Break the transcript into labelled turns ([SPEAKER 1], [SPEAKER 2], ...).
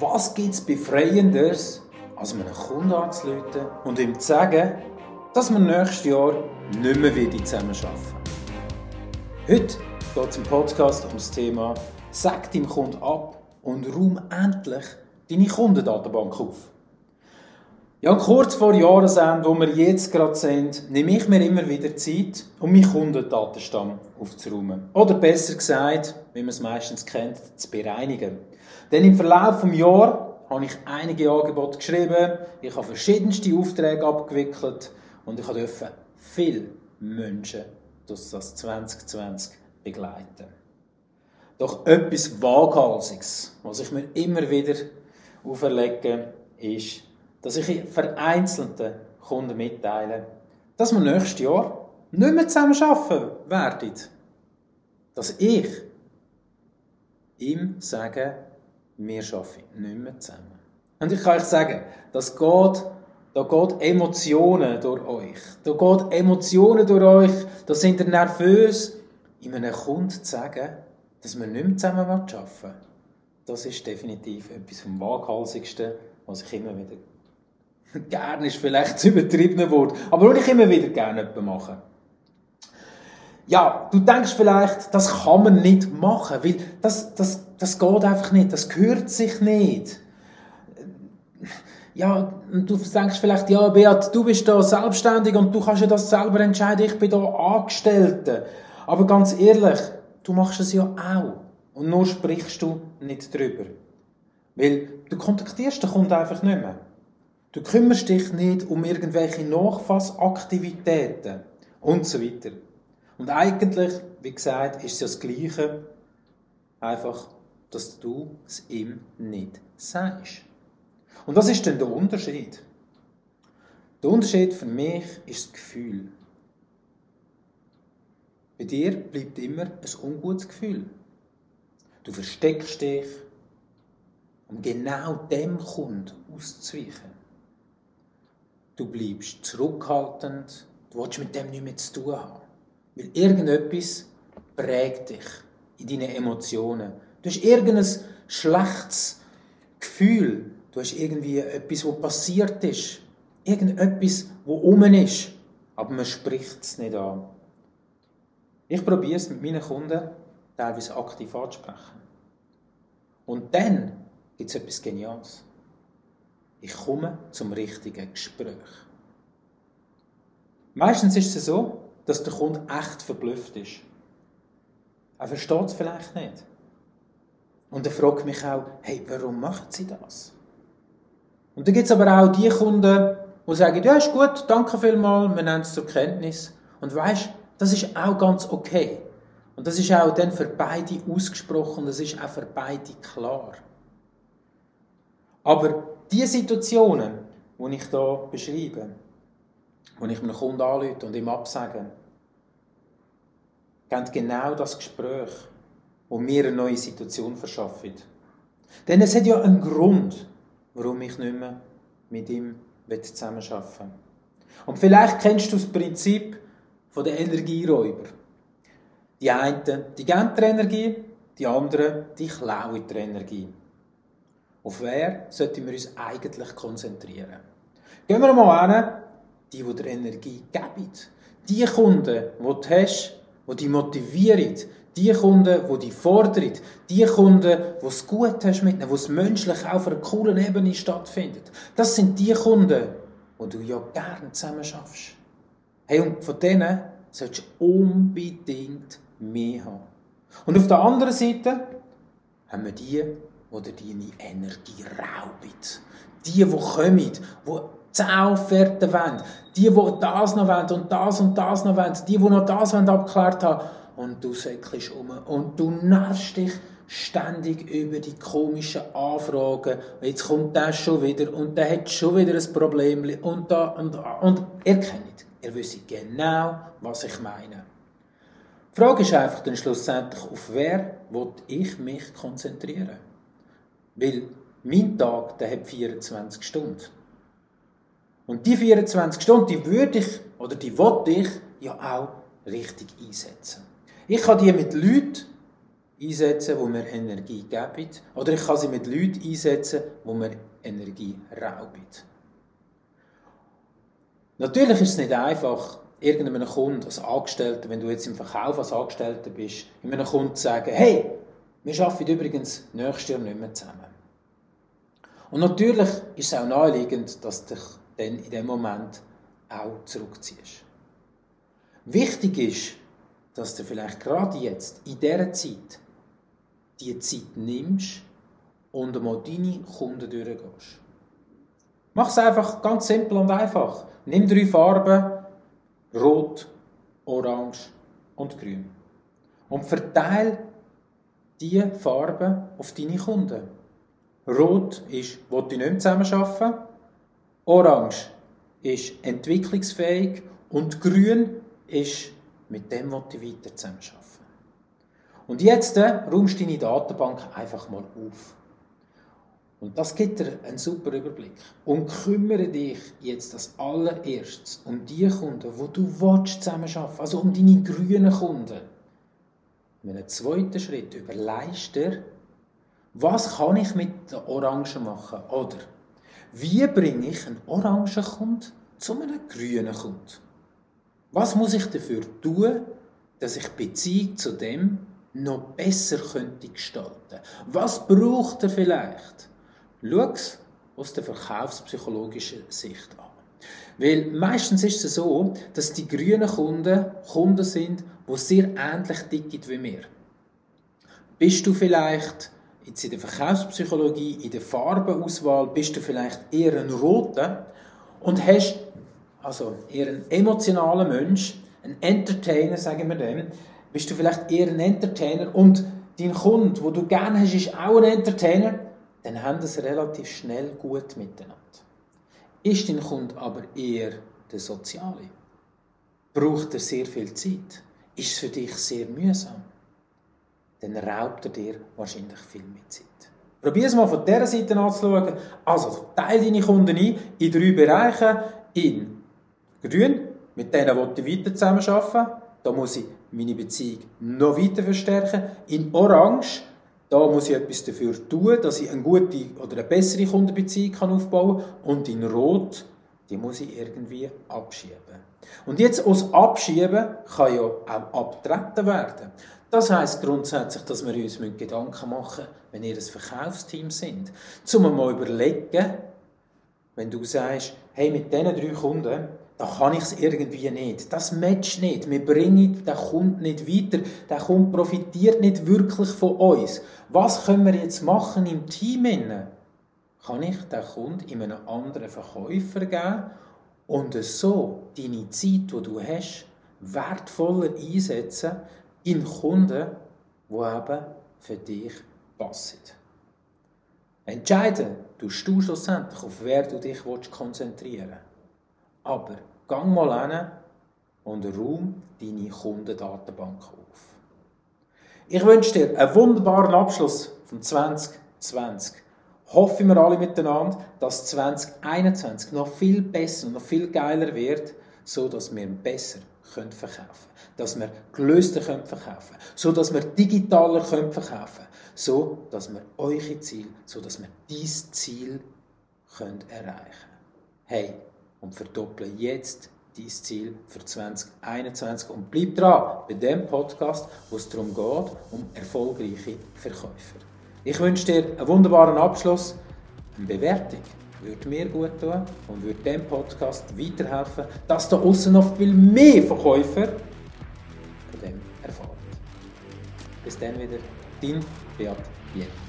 [SPEAKER 1] Was gibt es Befreiendes, als einem Kunden anzuleiten und ihm zu sagen, dass wir nächstes Jahr nicht mehr wieder zusammenarbeiten? Heute geht es im Podcast um das Thema «Sag deinem Kunden ab und räum endlich deine Kundendatenbank auf». Ja, kurz vor Jahresende, wo wir jetzt gerade sind, nehme ich mir immer wieder Zeit, um meinen Kundendatenstamm aufzuräumen. Oder besser gesagt, wie man es meistens kennt, zu bereinigen. Denn im Verlauf des Jahres habe ich einige Angebote geschrieben, ich habe verschiedenste Aufträge abgewickelt und ich durfte viele Menschen durch das 2020 begleiten. Doch etwas Waghalsiges, was ich mir immer wieder auferlege, ist, dass ich vereinzelten Kunden mitteile, dass wir nächstes Jahr nicht mehr zusammen arbeiten werden. Dass ich ihm sage, wir arbeiten nicht mehr zusammen. Und ich kann euch sagen, das geht, da geht Emotionen durch euch. Da geht Emotionen durch euch. Da sind ihr nervös, ihm einem Kunden zu sagen, dass wir nicht mehr zusammen arbeiten Das ist definitiv etwas vom Waghalsigsten, was ich immer wieder gerne ist vielleicht das übertriebene Wort, aber was ich immer wieder gerne mache. Ja, du denkst vielleicht, das kann man nicht machen, weil das, das, das geht einfach nicht, das gehört sich nicht. Ja, du denkst vielleicht, ja, Beat, du bist da selbstständig und du kannst ja das selber entscheiden, ich bin da Angestellte. Aber ganz ehrlich, du machst es ja auch. Und nur sprichst du nicht drüber. Weil du kontaktierst den Kunden einfach nicht mehr. Du kümmerst dich nicht um irgendwelche Nachfassaktivitäten und so weiter. Und eigentlich, wie gesagt, ist es ja das Gleiche, einfach, dass du es ihm nicht sagst. Und was ist denn der Unterschied? Der Unterschied für mich ist das Gefühl. Bei dir bleibt immer ein ungutes Gefühl. Du versteckst dich, um genau dem Kunden auszuweichen. Du bleibst zurückhaltend, du willst mit dem nichts mehr zu tun haben. Weil irgendetwas prägt dich in deinen Emotionen. Du hast irgendein schlechtes Gefühl. Du hast irgendwie etwas, was passiert ist. Irgendetwas, wo um ist. Aber man spricht es nicht an. Ich probiere es mit meinen Kunden teilweise aktiv anzusprechen. Und dann gibt es etwas Geniales. Ich komme zum richtigen Gespräch. Meistens ist es so, dass der Kunde echt verblüfft ist. Er versteht es vielleicht nicht. Und er fragt mich auch, hey, warum machen Sie das? Und dann gibt es aber auch die Kunden, die sagen, ja, ist gut, danke vielmals, wir nehmen es zur Kenntnis. Und weißt, das ist auch ganz okay. Und das ist auch dann für beide ausgesprochen, das ist auch für beide klar. Aber die Situationen, die ich hier beschreibe, wo ich einem Kunden anrufe und ihm absage, geben genau das Gespräch, wo mir eine neue Situation verschafft. Denn es hat ja einen Grund, warum ich nicht mehr mit ihm zusammenarbeiten will. Und vielleicht kennst du das Prinzip der Energieräuber. Die einen, die geben die Energie, die anderen, die klauen die Energie. Auf wer sollten wir uns eigentlich konzentrieren? Gehen wir mal an, die, die dir Energie geben. Die Kunden, die du hast, die dich motivieren. Die Kunden, die dich fordern. Die Kunden, die es gut hast mit ihnen, wo es menschlich auf einer coolen Ebene stattfindet. Das sind die Kunden, die du ja gerne zusammen schaffst. Hey, und von denen solltest du unbedingt mehr haben. Und auf der anderen Seite haben wir die, oder deine Energie rauben. Die, die kommen, die zehn Offerten wollen, die, die das noch wollen und das und das noch wollen, die, die noch das wollen abgeklärt haben. Und du säckelst um und du nervst dich ständig über die komischen Anfragen. Jetzt kommt der schon wieder und der hat schon wieder ein Problem und da und da. Und ihr kennt, ihr wisst genau, was ich meine. Die Frage ist einfach dann schlussendlich, auf wer will ich mich konzentrieren? Weil mein Tag, der hat 24 Stunden. Und die 24 Stunden, die würde ich, oder die wollte ich ja auch richtig einsetzen. Ich kann die mit Leuten einsetzen, wo mir Energie geben. Oder ich kann sie mit Leuten einsetzen, wo mir Energie rauben. Natürlich ist es nicht einfach, irgendeinem Kunden als Angestellter, wenn du jetzt im Verkauf als Angestellter bist, einem Kunden zu sagen, hey, wir arbeiten übrigens nächstes Jahr nicht mehr zusammen. Und natürlich ist es auch naheliegend, dass dich dann in dem Moment auch zurückziehst. Wichtig ist, dass du vielleicht gerade jetzt, in dieser Zeit, die Zeit nimmst und einmal deine Kunden durchgehst. Mach es einfach ganz simpel und einfach. Nimm drei Farben, Rot, Orange und Grün. Und verteile diese Farben auf deine Kunden. Rot ist, wo du nicht zusammenarbeiten. Orange ist entwicklungsfähig und Grün ist, mit dem was du weiter zusammenarbeiten. Und jetzt äh, räumst deine Datenbank einfach mal auf. Und das gibt dir einen super Überblick. Und kümmere dich jetzt als allererstes um die Kunden, wo du willst zusammenarbeiten also um deine grünen Kunden. In einem zweiten Schritt überlegst dir, was kann ich mit der Orange machen? Oder wie bringe ich einen orangen Kunden zu einem grünen Kunden? Was muss ich dafür tun, dass ich Beziehung zu dem noch besser könnte gestalten? Was braucht er vielleicht? Schau es aus der verkaufspsychologischen Sicht an. Weil meistens ist es so, dass die grünen Kunden Kunden sind, die sehr ähnlich ticken wie wir. Bist du vielleicht jetzt in der Verkaufspsychologie, in der Farbenauswahl, bist du vielleicht eher ein roter und hast also eher ein emotionaler Mensch, ein Entertainer, sagen wir dem, bist du vielleicht eher ein Entertainer und dein Kunde, wo du gerne hast, ist auch ein Entertainer, dann haben das relativ schnell gut miteinander. Ist dein Kunde aber eher der Soziale? Braucht er sehr viel Zeit? Ist es für dich sehr mühsam? Dann raubt er dir wahrscheinlich viel mehr Zeit. Probier es mal von dieser Seite anzuschauen. Also, teile deine Kunden ein in drei Bereiche. In grün, mit denen will ich weiter zusammenarbeiten. Da muss ich meine Beziehung noch weiter verstärken. In orange, da muss ich etwas dafür tun, dass ich eine gute oder eine bessere Kundenbeziehung aufbauen kann. Und in Rot, die muss ich irgendwie abschieben. Und jetzt aus Abschieben kann ja auch abtreten werden. Das heißt grundsätzlich, dass wir uns Gedanken machen wenn ihr ein Verkaufsteam sind, zum mal überlegen, wenn du sagst, hey, mit diesen drei Kunden, da kann ich es irgendwie nicht. Das matcht nicht. Wir bringen den Kunden nicht weiter. Der Kunde profitiert nicht wirklich von uns. Was können wir jetzt machen im Team? Kann ich den Kunden in einen anderen Verkäufer geben und so deine Zeit, die du hast, wertvoller einsetzen in Kunden, die eben für dich passen. Entscheiden tust du schlussendlich, auf wer du dich konzentrieren willst. Aber gang mal hin und räum deine Kundendatenbank auf. Ich wünsche dir einen wunderbaren Abschluss von 2020. Hoffen wir alle miteinander, dass 2021 noch viel besser und noch viel geiler wird, so dass wir besser können verkaufen dass wir gelöster können verkaufen so dass wir digitaler können verkaufen so dass wir eure Ziel, so dass wir dieses Ziel können erreichen Hey, und verdopple jetzt dein Ziel für 2021 und bleib dran bei dem Podcast, wo es darum geht, um erfolgreiche Verkäufer. Ich wünsche dir einen wunderbaren Abschluss, eine Bewertung würde mir gut tun und würde dem Podcast weiterhelfen, dass da außen noch viel mehr Verkäufer von dem erfahren. Bis dann wieder, dein Beat Jens.